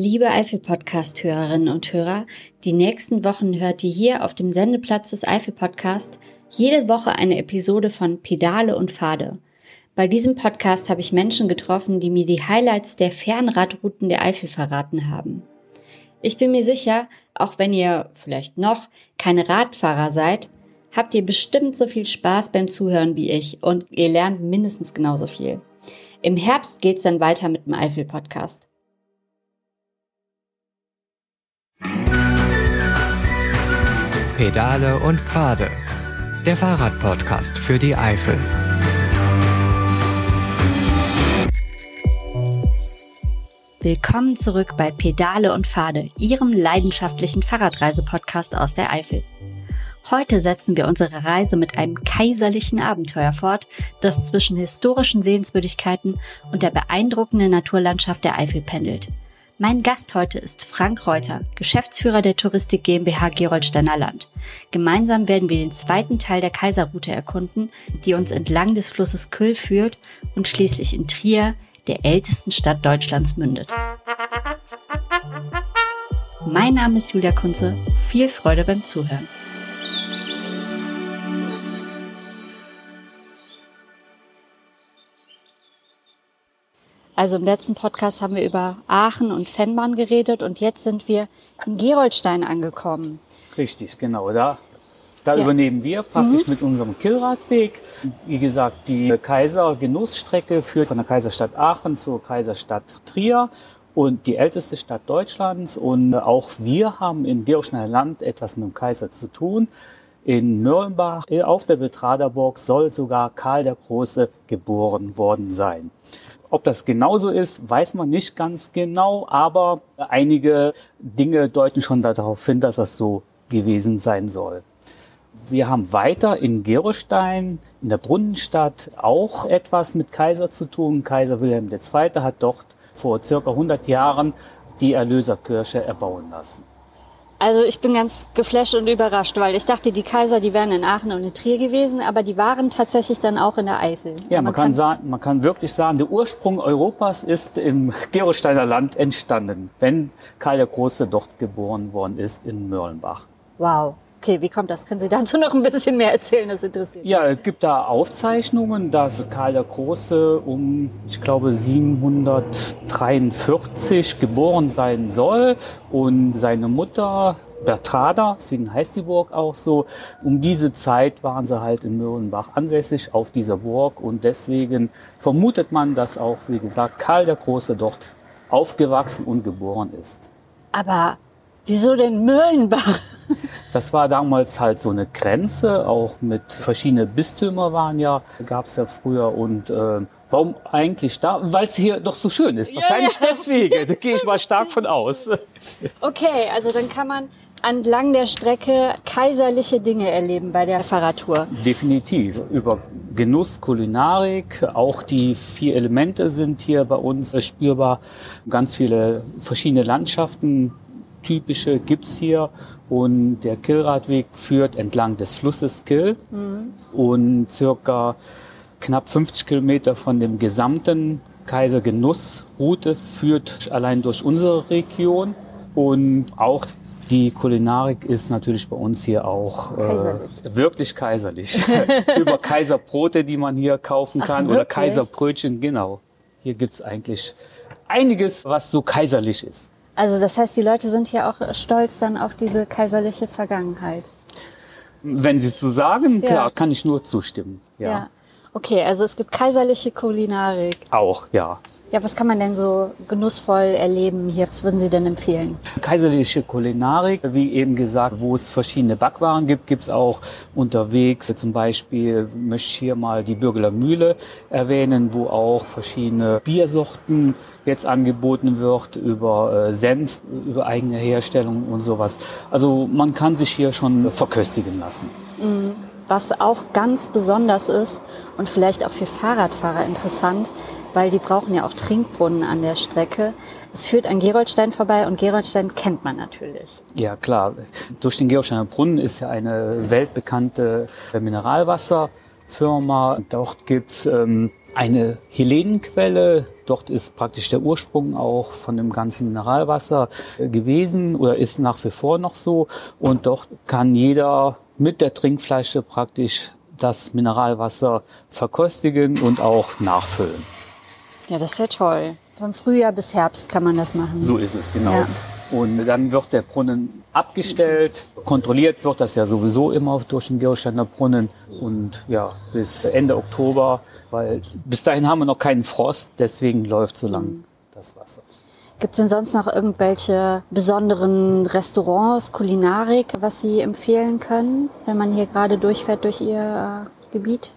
Liebe Eifel-Podcast-Hörerinnen und Hörer, die nächsten Wochen hört ihr hier auf dem Sendeplatz des Eifel-Podcast jede Woche eine Episode von Pedale und Pfade. Bei diesem Podcast habe ich Menschen getroffen, die mir die Highlights der Fernradrouten der Eifel verraten haben. Ich bin mir sicher, auch wenn ihr vielleicht noch keine Radfahrer seid, habt ihr bestimmt so viel Spaß beim Zuhören wie ich und ihr lernt mindestens genauso viel. Im Herbst geht's dann weiter mit dem Eifel-Podcast. Pedale und Pfade. Der Fahrradpodcast für die Eifel. Willkommen zurück bei Pedale und Pfade, Ihrem leidenschaftlichen Fahrradreise-Podcast aus der Eifel. Heute setzen wir unsere Reise mit einem kaiserlichen Abenteuer fort, das zwischen historischen Sehenswürdigkeiten und der beeindruckenden Naturlandschaft der Eifel pendelt. Mein Gast heute ist Frank Reuter, Geschäftsführer der Touristik GmbH Gerolsteiner Land. Gemeinsam werden wir den zweiten Teil der Kaiserroute erkunden, die uns entlang des Flusses Kühl führt und schließlich in Trier, der ältesten Stadt Deutschlands, mündet. Mein Name ist Julia Kunze. Viel Freude beim Zuhören. Also im letzten Podcast haben wir über Aachen und Fennbahn geredet und jetzt sind wir in Geroldstein angekommen. Richtig, genau. Da, da ja. übernehmen wir praktisch mhm. mit unserem Killradweg. Wie gesagt, die Kaiser-Genussstrecke führt von der Kaiserstadt Aachen zur Kaiserstadt Trier und die älteste Stadt Deutschlands. Und auch wir haben in Georgschneider Land etwas mit dem Kaiser zu tun. In Mürlenbach auf der Betraderburg soll sogar Karl der Große geboren worden sein. Ob das genauso ist, weiß man nicht ganz genau, aber einige Dinge deuten schon darauf hin, dass das so gewesen sein soll. Wir haben weiter in Gerolstein, in der Brunnenstadt, auch etwas mit Kaiser zu tun. Kaiser Wilhelm II. hat dort vor circa 100 Jahren die Erlöserkirche erbauen lassen. Also ich bin ganz geflasht und überrascht, weil ich dachte, die Kaiser, die wären in Aachen und in Trier gewesen, aber die waren tatsächlich dann auch in der Eifel. Ja, man, man kann, kann, sagen, man kann wirklich sagen, der Ursprung Europas ist im Gerolsteiner Land entstanden, wenn Karl der Große dort geboren worden ist in Mörlenbach. Wow. Okay, wie kommt das? Können Sie dazu noch ein bisschen mehr erzählen? Das interessiert mich. Ja, es gibt da Aufzeichnungen, dass Karl der Große um, ich glaube, 743 geboren sein soll und seine Mutter Bertrada, deswegen heißt die Burg auch so. Um diese Zeit waren sie halt in Möhrenbach ansässig auf dieser Burg und deswegen vermutet man, dass auch, wie gesagt, Karl der Große dort aufgewachsen und geboren ist. Aber wieso denn Möhlenbach? Das war damals halt so eine Grenze, auch mit verschiedenen Bistümer waren ja, gab es ja früher und äh, warum eigentlich da? Weil es hier doch so schön ist. Wahrscheinlich ja, ja. deswegen, da gehe ich mal stark von aus. Okay, also dann kann man entlang der Strecke kaiserliche Dinge erleben bei der Fahrradtour. Definitiv. Über Genuss, Kulinarik, auch die vier Elemente sind hier bei uns spürbar. Ganz viele verschiedene Landschaften, typische gibt's hier und der Killradweg führt entlang des Flusses Kill mhm. und circa knapp 50 Kilometer von dem gesamten Kaisergenussroute führt allein durch unsere Region und auch die Kulinarik ist natürlich bei uns hier auch äh, wirklich kaiserlich. Über Kaiserbrote, die man hier kaufen kann, Ach, oder Kaiserbrötchen, genau. Hier gibt's eigentlich einiges, was so kaiserlich ist. Also das heißt, die Leute sind hier auch stolz dann auf diese kaiserliche Vergangenheit. Wenn Sie es so sagen, ja. klar, kann ich nur zustimmen. Ja. ja. Okay, also es gibt kaiserliche Kulinarik. Auch, ja. Ja, was kann man denn so genussvoll erleben hier? Was würden Sie denn empfehlen? Kaiserliche Kulinarik, wie eben gesagt, wo es verschiedene Backwaren gibt, gibt es auch unterwegs. Zum Beispiel möchte ich hier mal die Bürgeler Mühle erwähnen, wo auch verschiedene Biersorten jetzt angeboten wird über äh, Senf, über eigene Herstellung und sowas. Also man kann sich hier schon verköstigen lassen. Mhm. Was auch ganz besonders ist und vielleicht auch für Fahrradfahrer interessant, weil die brauchen ja auch Trinkbrunnen an der Strecke. Es führt an Geroldstein vorbei und Geroldstein kennt man natürlich. Ja, klar. Durch den Geroldsteiner Brunnen ist ja eine weltbekannte Mineralwasserfirma. Dort gibt's ähm, eine Helenenquelle, Dort ist praktisch der Ursprung auch von dem ganzen Mineralwasser äh, gewesen oder ist nach wie vor noch so. Und dort kann jeder mit der Trinkflasche praktisch das Mineralwasser verkostigen und auch nachfüllen. Ja, das ist ja toll. Von Frühjahr bis Herbst kann man das machen. So ist es, genau. Ja. Und dann wird der Brunnen abgestellt. Kontrolliert wird das ja sowieso immer durch den Gerolsteiner Brunnen. Und ja, bis Ende Oktober, weil bis dahin haben wir noch keinen Frost, deswegen läuft so lang das Wasser. Gibt es denn sonst noch irgendwelche besonderen Restaurants, Kulinarik, was Sie empfehlen können, wenn man hier gerade durchfährt durch Ihr äh, Gebiet?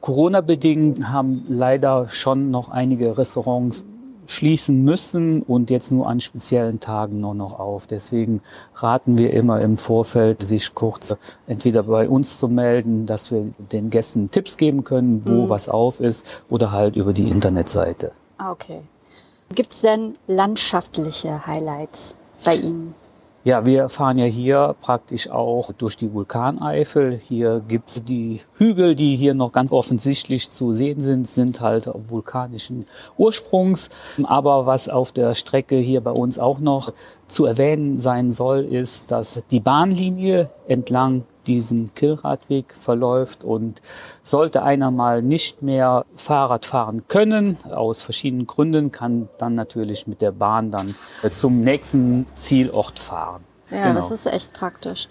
Corona-bedingt haben leider schon noch einige Restaurants schließen müssen und jetzt nur an speziellen Tagen nur noch auf. Deswegen raten wir immer im Vorfeld, sich kurz entweder bei uns zu melden, dass wir den Gästen Tipps geben können, wo Mhm. was auf ist, oder halt über die Internetseite. Ah, okay. Gibt es denn landschaftliche Highlights bei Ihnen? Ja, wir fahren ja hier praktisch auch durch die Vulkaneifel. Hier gibt's die Hügel, die hier noch ganz offensichtlich zu sehen sind, sind halt vulkanischen Ursprungs. Aber was auf der Strecke hier bei uns auch noch zu erwähnen sein soll, ist, dass die Bahnlinie entlang diesem Killradweg verläuft und sollte einer mal nicht mehr Fahrrad fahren können, aus verschiedenen Gründen, kann dann natürlich mit der Bahn dann äh, zum nächsten Zielort fahren. Ja, Genau. das ist echt praktisch.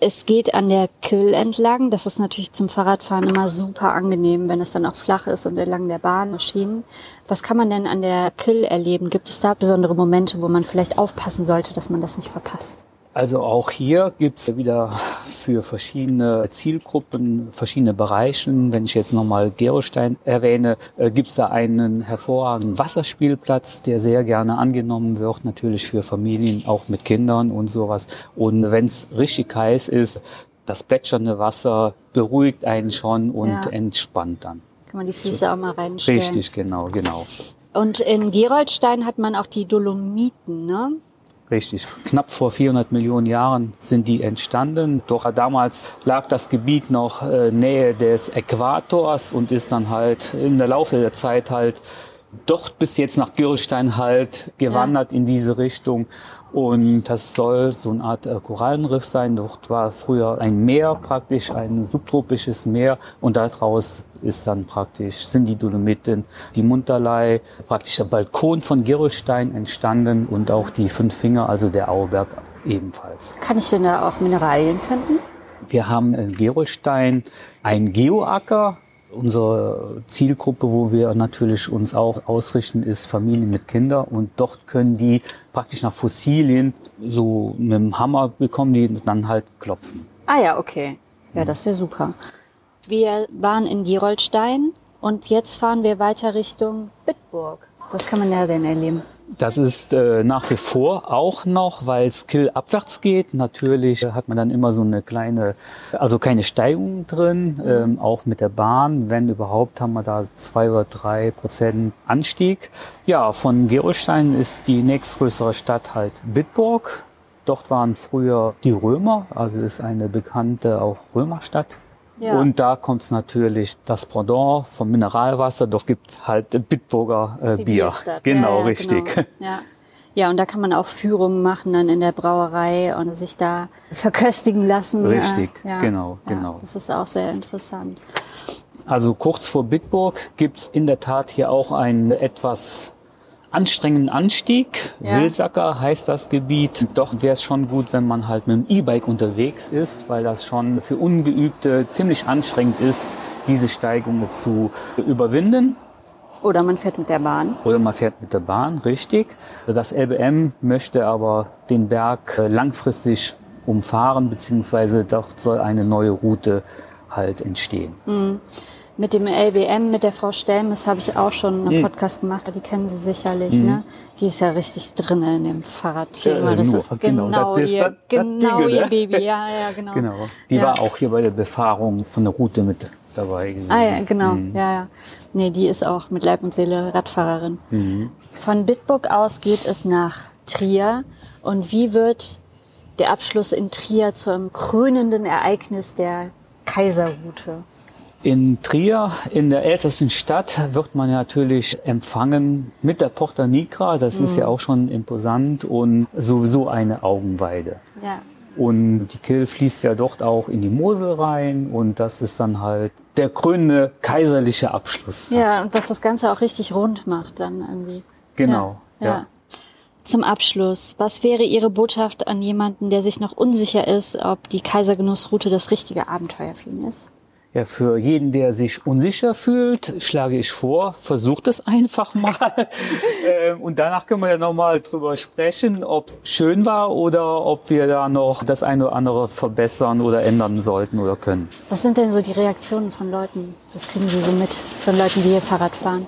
Es geht an der Kill entlang. Das ist natürlich zum Fahrradfahren immer super angenehm, wenn es dann auch flach ist und entlang der Bahnschienen. Was kann man denn an der Kill erleben? Gibt es da besondere Momente, wo man vielleicht aufpassen sollte, dass man das nicht verpasst? Also auch hier gibt's wieder für verschiedene Zielgruppen, verschiedene Bereichen. Wenn ich jetzt nochmal Gerolstein erwähne, äh, gibt's da einen hervorragenden Wasserspielplatz, der sehr gerne angenommen wird, natürlich für Familien, auch mit Kindern und sowas. Und wenn's richtig heiß ist, das plätschernde Wasser beruhigt einen schon und Ja. entspannt dann. Kann man die Füße auch mal reinstellen? Richtig, genau, genau. Und in Geroldstein hat man auch die Dolomiten, ne? Richtig. Knapp vor 400 Millionen Jahren sind die entstanden. Doch damals lag das Gebiet noch äh, Nähe des Äquators und ist dann halt im Laufe der Zeit halt dort bis jetzt nach Gürlstein halt gewandert in diese Richtung. Und das soll so eine Art äh, Korallenriff sein. Dort war früher ein Meer praktisch, ein subtropisches Meer. Und daraus ist dann praktisch, sind die Dolomiten, die Munterlei, praktisch der Balkon von Gerolstein entstanden und auch die Fünf Finger, also der Auerberg ebenfalls. Kann ich denn da auch Mineralien finden? Wir haben in Gerolstein einen Geoacker. Unsere Zielgruppe, wo wir natürlich uns auch ausrichten, ist Familien mit Kindern. Und dort können die praktisch nach Fossilien so mit dem Hammer bekommen, die dann halt klopfen. Ah ja, okay. Ja, das ist ja super. Wir waren in Geroldstein und jetzt fahren wir weiter Richtung Bitburg. Was kann man da denn erleben? Das ist äh, nach wie vor auch noch, weil Skill abwärts geht. Natürlich äh, hat man dann immer so eine kleine, also keine Steigung drin, ähm, auch mit der Bahn. Wenn überhaupt, haben wir da zwei oder drei Prozent Anstieg. Ja, von Gerolstein ist die nächstgrößere Stadt halt Bitburg. Dort waren früher die Römer, also ist eine bekannte auch Römerstadt. Ja. Und da kommt es natürlich das Pendant vom Mineralwasser. Dort gibt halt Bitburger äh, Bier. Genau, Ja, ja, richtig. Genau. Ja. ja, und da kann man auch Führungen machen dann in der Brauerei und sich da verköstigen lassen. Richtig, Äh, genau, genau. Das ist auch sehr interessant. Also kurz vor Bitburg gibt's in der Tat hier auch einen etwas anstrengenden Anstieg. Ja. Wilsacker heißt das Gebiet. Doch wäre es schon gut, wenn man halt mit dem E-Bike unterwegs ist, weil das schon für Ungeübte ziemlich anstrengend ist, diese Steigungen zu überwinden. Oder man fährt mit der Bahn. Oder man fährt mit der Bahn, richtig. Das LBM möchte aber den Berg äh, langfristig umfahren, beziehungsweise dort soll eine neue Route halt entstehen. Mit dem LBM, mit der Frau Stelmes, habe ich auch schon einen Mhm. Podcast gemacht. Die kennen Sie sicherlich, ne? Die ist ja richtig drin in dem Fahrradthema. Äh, Das nur, ist genau, genau, das ist ihr, das- genau Ding, ihr ne? Baby. Ja, ja, genau. Genau. Die Ja. war auch hier bei der Befahrung von der Route mit dabei gewesen. Ah ja, genau. Mhm. Ja, ja. Nee, die ist auch mit Leib und Seele Radfahrerin. Mhm. Von Bitburg aus geht es nach Trier. Und wie wird der Abschluss in Trier zum krönenden Ereignis der Kaiserroute? In Trier, in der ältesten Stadt, wird man natürlich empfangen mit der Porta Nigra. Das mhm. ist ja auch schon imposant und sowieso eine Augenweide. Ja. Und die Kill fließt ja dort auch in die Mosel rein und das ist dann halt der krönende kaiserliche Abschluss. Ja, und was das Ganze auch richtig rund macht dann irgendwie. Genau, ja. ja. Zum Abschluss, was wäre Ihre Botschaft an jemanden, der sich noch unsicher ist, ob die Kaisergenussroute das richtige Abenteuer für ihn ist? Ja, für jeden, der sich unsicher fühlt, schlage ich vor, versucht es einfach mal. Ähm, und danach können wir ja nochmal drüber sprechen, ob es schön war oder ob wir da noch das eine oder andere verbessern oder ändern sollten oder können. Was sind denn so die Reaktionen von Leuten? Was kriegen Sie so mit von Leuten, die hier Fahrrad fahren?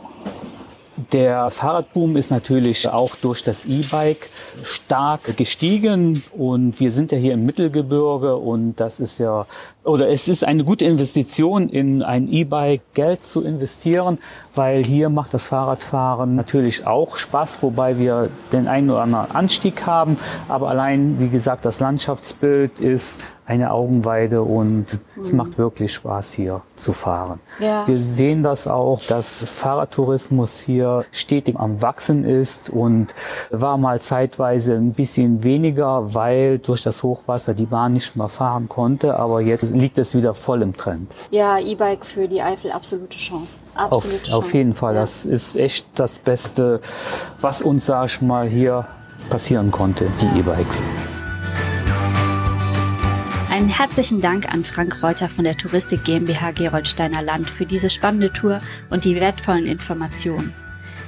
Der Fahrradboom ist natürlich auch durch das E-Bike stark gestiegen und wir sind ja hier im Mittelgebirge und das ist ja, oder es ist eine gute Investition in ein E-Bike Geld zu investieren, weil hier macht das Fahrradfahren natürlich auch Spaß, wobei wir den einen oder anderen Anstieg haben, aber allein, wie gesagt, das Landschaftsbild ist eine Augenweide und mhm. es macht wirklich Spaß hier zu fahren. Ja. Wir sehen das auch, dass Fahrradtourismus hier stetig am Wachsen ist und war mal zeitweise ein bisschen weniger, weil durch das Hochwasser die Bahn nicht mehr fahren konnte, aber jetzt liegt es wieder voll im Trend. Ja, E-Bike für die Eifel, absolute Chance. Absolute auf, Chance. auf jeden Fall, ja. das ist echt das Beste, was uns, sag ich mal, hier passieren konnte, die E-Bikes. Einen herzlichen Dank an Frank Reuter von der Touristik GmbH Geroldsteiner Land für diese spannende Tour und die wertvollen Informationen.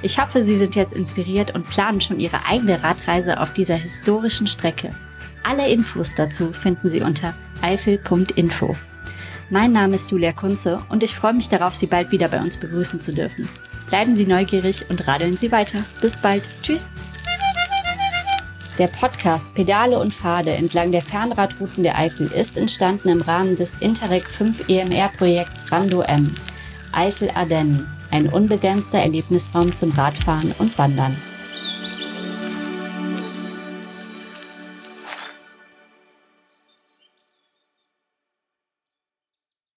Ich hoffe, Sie sind jetzt inspiriert und planen schon Ihre eigene Radreise auf dieser historischen Strecke. Alle Infos dazu finden Sie unter eifel.info. Mein Name ist Julia Kunze und ich freue mich darauf, Sie bald wieder bei uns begrüßen zu dürfen. Bleiben Sie neugierig und radeln Sie weiter. Bis bald. Tschüss. Der Podcast Pedale und Pfade entlang der Fernradrouten der Eifel ist entstanden im Rahmen des Interreg 5 EMR-Projekts Rando M. Eifel Ardennen, ein unbegrenzter Erlebnisraum zum Radfahren und Wandern.